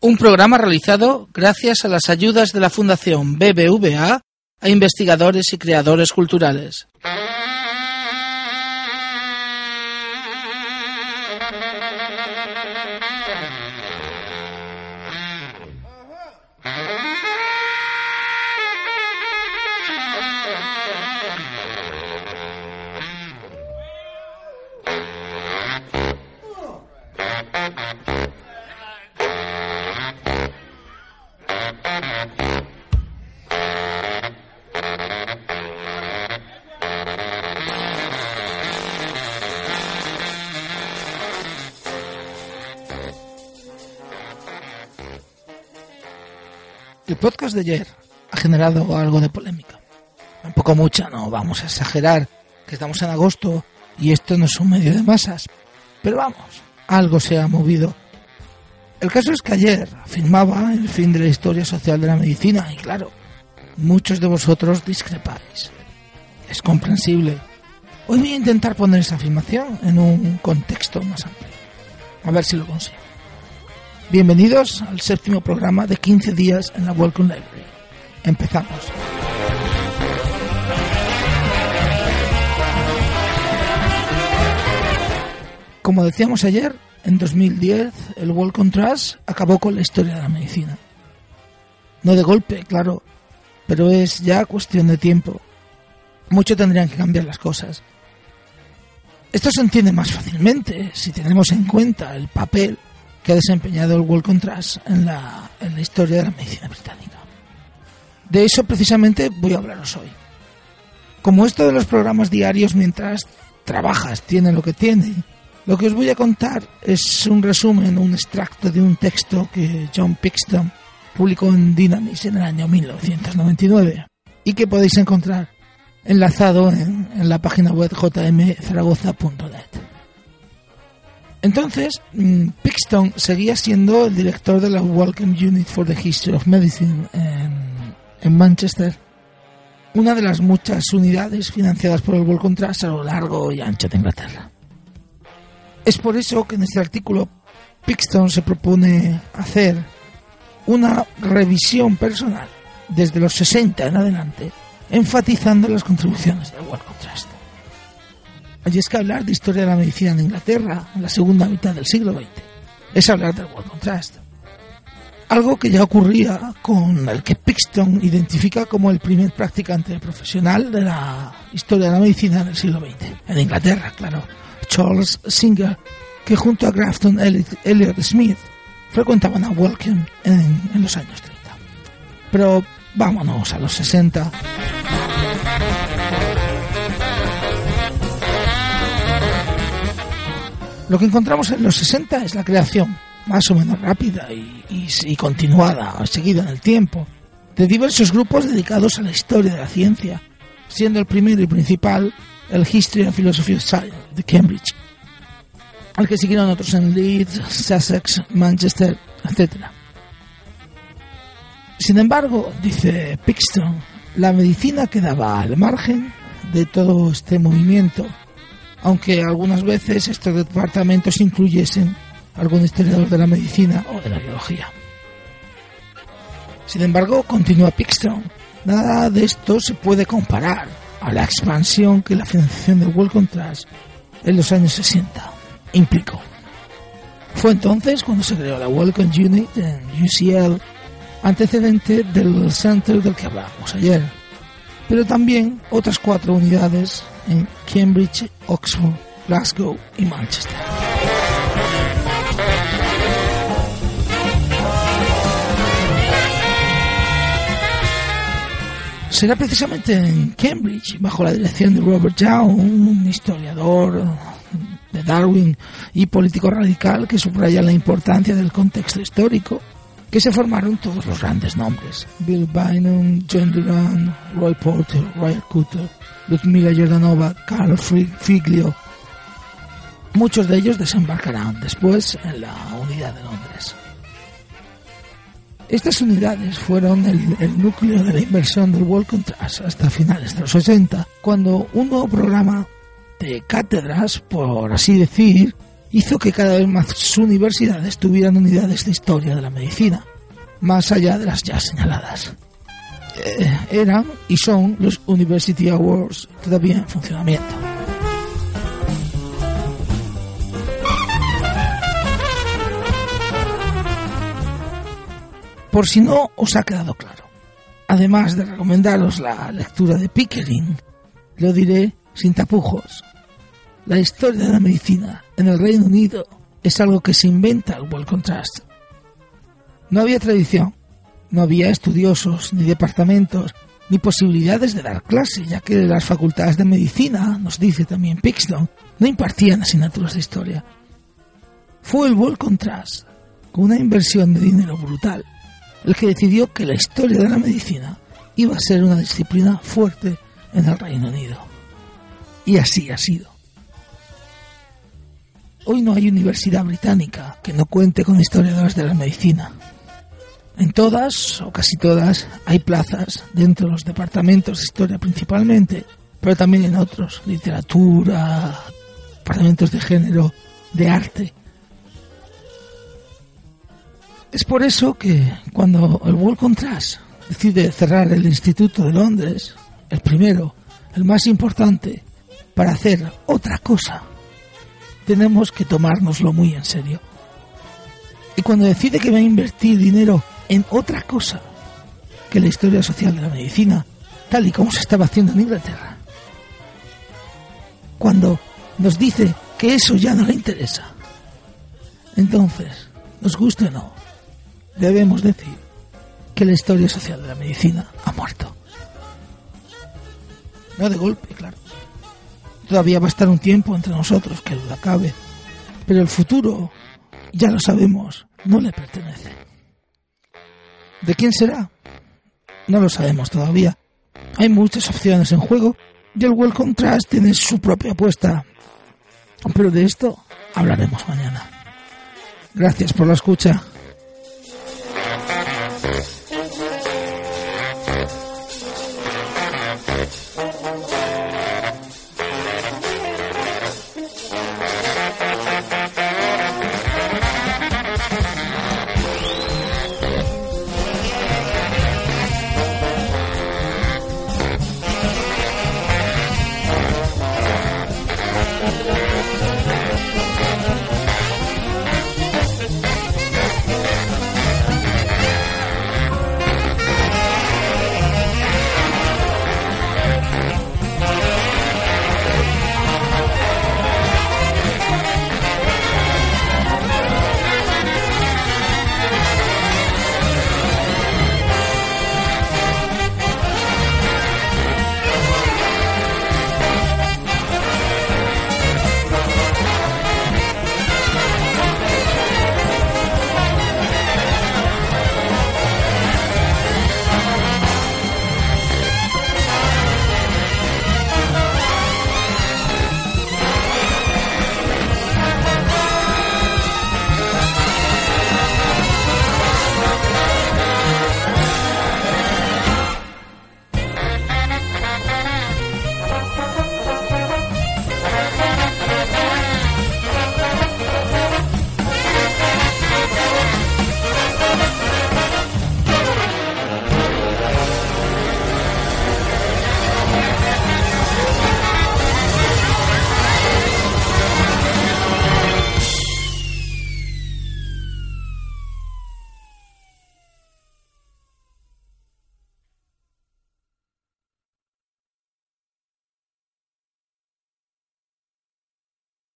Un programa realizado gracias a las ayudas de la Fundación BBVA a investigadores y creadores culturales. El podcast de ayer ha generado algo de polémica. Un poco mucha, no vamos a exagerar, que estamos en agosto y esto no es un medio de masas. Pero vamos, algo se ha movido. El caso es que ayer afirmaba el fin de la historia social de la medicina y claro, muchos de vosotros discrepáis. Es comprensible. Hoy voy a intentar poner esa afirmación en un contexto más amplio. A ver si lo consigo. Bienvenidos al séptimo programa de 15 días en la Welcome Library. Empezamos. Como decíamos ayer, en 2010 el Welcome Trust acabó con la historia de la medicina. No de golpe, claro, pero es ya cuestión de tiempo. Mucho tendrían que cambiar las cosas. Esto se entiende más fácilmente si tenemos en cuenta el papel que ha desempeñado el en la, en la historia de la medicina británica. De eso precisamente voy a hablaros hoy. Como esto de los programas diarios mientras trabajas tiene lo que tiene, lo que os voy a contar es un resumen, un extracto de un texto que John Pixton publicó en Dynamis en el año 1999 y que podéis encontrar enlazado en, en la página web jmzaragoza.net. Entonces, mm, Pixton seguía siendo el director de la Welcome Unit for the History of Medicine en, Manchester, una de las muchas unidades financiadas por el Welcome Trust a lo largo y ancho de Inglaterra. Es por eso que en este artículo Pixton se propone hacer una revisión personal desde los 60 en adelante, enfatizando las contribuciones del Welcome Trust. Y es que hablar de historia de la medicina en Inglaterra en la segunda mitad del siglo XX es hablar del World Contrast. Algo que ya ocurría con el que Pixton identifica como el primer practicante profesional de la historia de la medicina en el siglo XX. En Inglaterra, claro. Charles Singer, que junto a Grafton Elliot Smith frecuentaban a Welcome en, en los años 30. Pero vámonos a los 60. Lo que encontramos en los 60 es la creación, más o menos rápida y, continuada, seguida en el tiempo, de diversos grupos dedicados a la historia de la ciencia, siendo el primero y principal el History and Philosophy of Science de Cambridge, al que siguieron otros en Leeds, Sussex, Manchester, etc. Sin embargo, dice Pixton, la medicina quedaba al margen de todo este movimiento aunque algunas veces estos departamentos incluyesen algún historiador de la medicina o de la biología. Sin embargo, continúa Pixton, nada de esto se puede comparar a la expansión que la financiación de World Contrast en los años 60 implicó. Fue entonces cuando se creó la Welcome Unit en UCL, antecedente del Center del que hablábamos ayer, pero también otras cuatro unidades en Cambridge, Oxford, Glasgow y Manchester. Será precisamente en Cambridge, bajo la dirección de Robert Young, un historiador de Darwin y político radical que subraya la importancia del contexto histórico, que se formaron todos los grandes nombres. Bill Bynum, John Duran, Roy Porter, Roy Cutter, Ludmila Jordanova, Carl Figlio. Muchos de ellos desembarcarán después en la unidad de Londres. Estas unidades fueron el, el, núcleo de la inversión del World Contrast hasta finales de los 80, cuando un nuevo programa de cátedras, por así decir, hizo que cada vez más universidades tuvieran unidades de historia de la medicina, más allá de las ya señaladas. Eh, eran y son los University Awards todavía en funcionamiento. Por si no os ha quedado claro, además de recomendaros la lectura de Pickering, lo diré sin tapujos. La historia de la medicina en el Reino Unido es algo que se inventa el World Contrast. No había tradición, no había estudiosos, ni departamentos, ni posibilidades de dar clase, ya que las facultades de medicina, nos dice también Pixton, no impartían asignaturas de historia. Fue el World Contrast, con una inversión de dinero brutal, el que decidió que la historia de la medicina iba a ser una disciplina fuerte en el Reino Unido. Y así ha sido. Hoy no hay universidad británica que no cuente con historiadores de la medicina. En todas, o casi todas, hay plazas dentro de los departamentos de historia principalmente, pero también en otros, literatura, departamentos de género, de arte. Es por eso que cuando el World Contrast decide cerrar el Instituto de Londres, el primero, el más importante, para hacer otra cosa, tenemos que tomárnoslo muy en serio. Y cuando decide que va a invertir dinero en otra cosa que la historia social de la medicina, tal y como se estaba haciendo en Inglaterra. Cuando nos dice que eso ya no le interesa. Entonces, nos guste o no, debemos decir que la historia social de la medicina ha muerto. No de golpe, claro. Todavía va a estar un tiempo entre nosotros, que duda cabe. Pero el futuro, ya lo sabemos, no le pertenece. ¿De quién será? No lo sabemos todavía. Hay muchas opciones en juego y el World Contrast tiene su propia apuesta. Pero de esto hablaremos mañana. Gracias por la escucha.